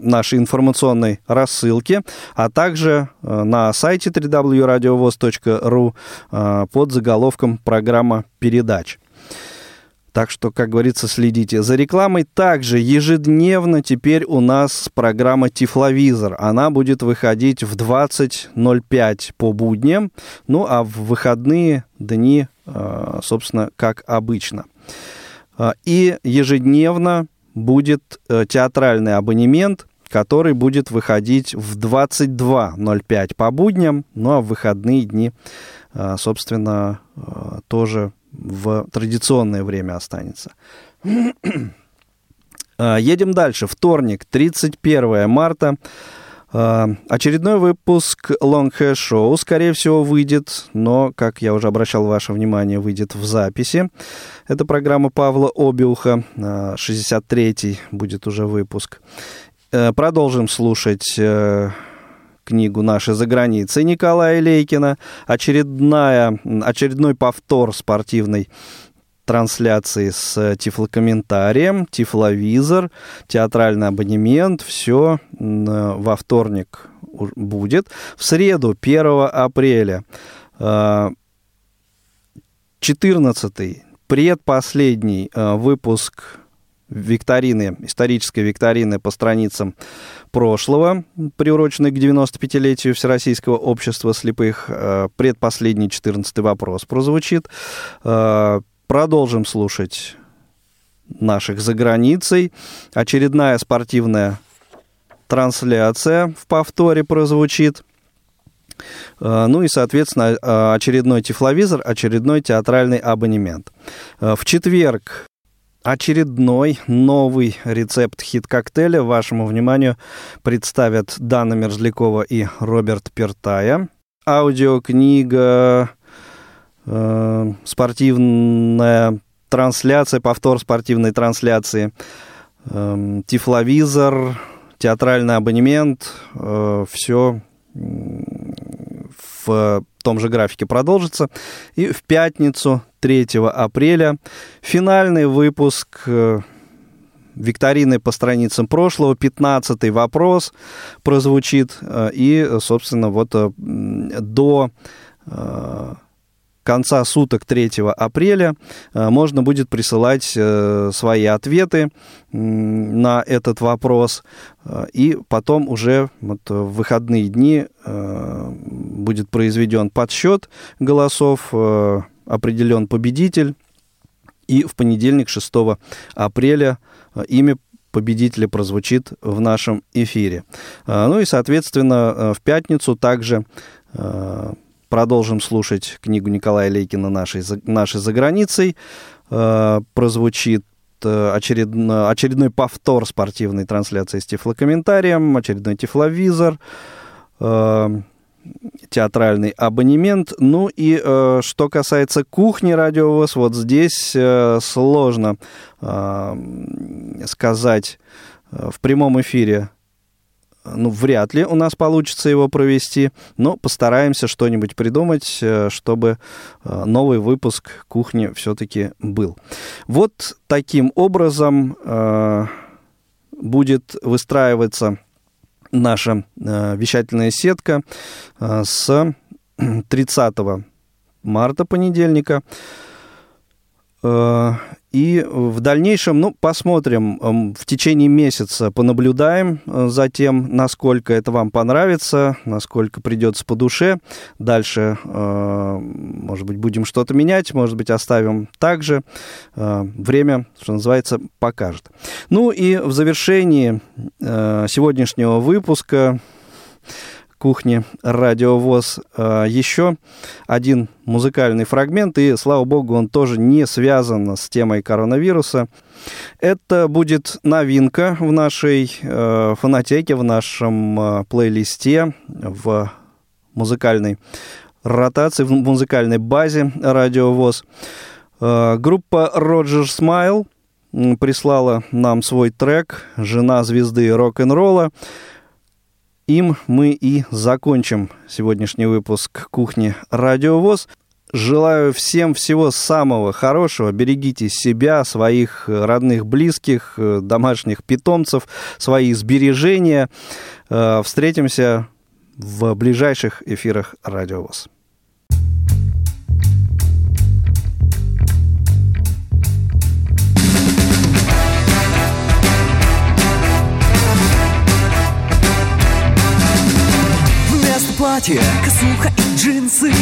нашей информационной рассылке, а также э, на сайте www.radiovoz.ru э, под заголовком «Программа передач». Так что, как говорится, следите за рекламой. Также ежедневно теперь у нас программа «Тифловизор». Она будет выходить в 20.05 по будням, ну а в выходные дни, э, собственно, как обычно. И ежедневно будет театральный абонемент который будет выходить в 22.05 по будням, ну а в выходные дни, а, собственно, а, тоже в традиционное время останется. Едем дальше. Вторник, 31 марта. Очередной выпуск Long Hair Show, скорее всего, выйдет, но, как я уже обращал ваше внимание, выйдет в записи. Это программа Павла Обиуха, 63-й будет уже выпуск. Э, продолжим слушать э, книгу «Наши за границей» Николая Лейкина. Очередная, очередной повтор спортивной трансляции с тифлокомментарием, тифловизор, театральный абонемент. Все во вторник будет. В среду, 1 апреля, 14 э, предпоследний выпуск викторины, исторической викторины по страницам прошлого, приуроченной к 95-летию Всероссийского общества слепых. Э, предпоследний 14 вопрос прозвучит. Э, продолжим слушать наших за границей. Очередная спортивная трансляция в повторе прозвучит. Э, ну и, соответственно, очередной тифловизор, очередной театральный абонемент. В четверг очередной новый рецепт хит-коктейля вашему вниманию представят Дана Мерзлякова и Роберт Пертая. Аудиокнига, э, спортивная трансляция, повтор спортивной трансляции эм, тифловизор, театральный абонемент, все в том же графике продолжится. И в пятницу, 3 апреля, финальный выпуск э, викторины по страницам прошлого, 15 вопрос прозвучит. Э, и, собственно, вот э, до конца суток 3 апреля можно будет присылать свои ответы на этот вопрос. И потом уже вот в выходные дни будет произведен подсчет голосов, э, определен победитель, и в понедельник, 6 апреля, э, имя победителя прозвучит в нашем эфире. Э, ну и, соответственно, в пятницу также продолжим слушать книгу Николая Лейкина «Наши, «Наши за границей». Прозвучит очередной, очередной повтор спортивной трансляции с тифлокомментарием, очередной тифловизор, театральный абонемент. Ну и э, что касается кухни радиовоз, вот здесь э, сложно э, сказать э, в прямом эфире. Ну, вряд ли у нас получится его провести, но постараемся что-нибудь придумать, э, чтобы э, новый выпуск кухни все-таки был. Вот таким образом э, будет выстраиваться наша вещательная сетка с 30 марта понедельника. Э, и в дальнейшем, ну, посмотрим, эм, в течение месяца понаблюдаем э, за тем, насколько это вам понравится, насколько придется по душе. Дальше, э, может быть, будем что-то менять, может быть, оставим так же. Время, что называется, покажет. Ну и в завершении сегодняшнего выпуска кухни «Радиовоз» э, еще один музыкальный фрагмент, и, слава богу, он тоже не связан с темой коронавируса. Это будет новинка в нашей э, фонотеке, в нашем э, плейлисте, в музыкальной ротации, в музыкальной базе «Радиовоз». Группа Roger Smile прислала нам свой трек «Жена звезды рок-н-ролла». Им мы и закончим сегодняшний выпуск «Кухни Радиовоз». Желаю всем всего самого хорошего. Берегите себя, своих родных, близких, домашних питомцев, свои сбережения. Э, встретимся в ближайших эфирах Радиовоз. Платье, косуха и джинсы.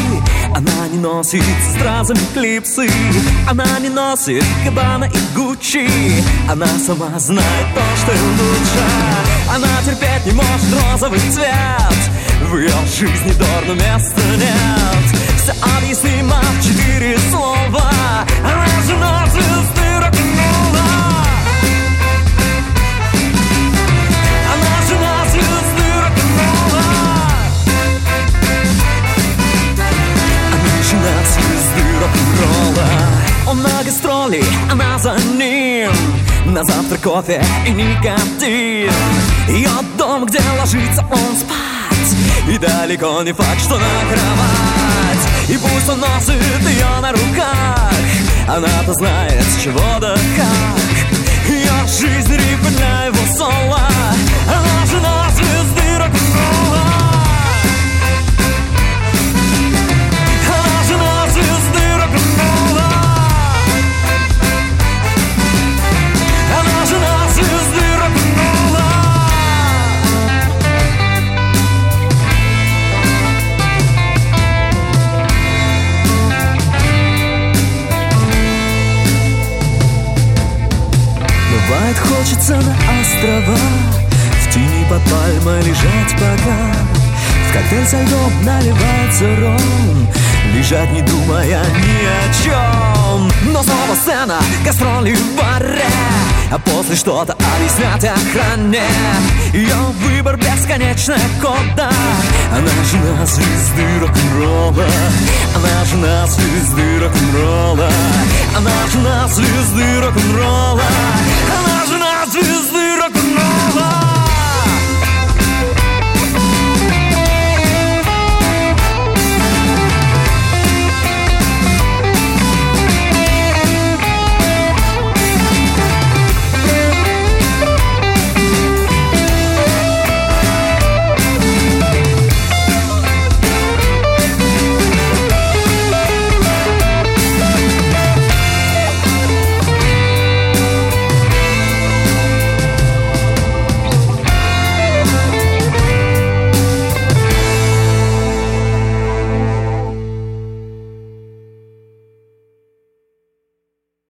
Она не носит с стразами клипсы. Она не носит кабана и гуччи. Она сама знает то, что лучше. Она терпеть не может розовый цвет. В ее жизни дорну места нет. Все объяснимо в четыре слова. Она жена звезды рок-н-ролла Он на гастроли, она за ним На завтрак кофе и никотин Ее дом, где ложится он спать И далеко не факт, что на кровать И пусть он носит ее на руках Она-то знает, с чего да как Ее жизнь рифма для его соло коктейль со льдом наливается ром. Лежать не думая ни о чем Но снова сцена, гастроли в баре. А после что-то объяснять охране. Ее выбор бесконечная кода Она жена звезды рок-н-ролла. Она жена звезды рок-н-ролла. Она жена звезды рок-н-ролла. Она жена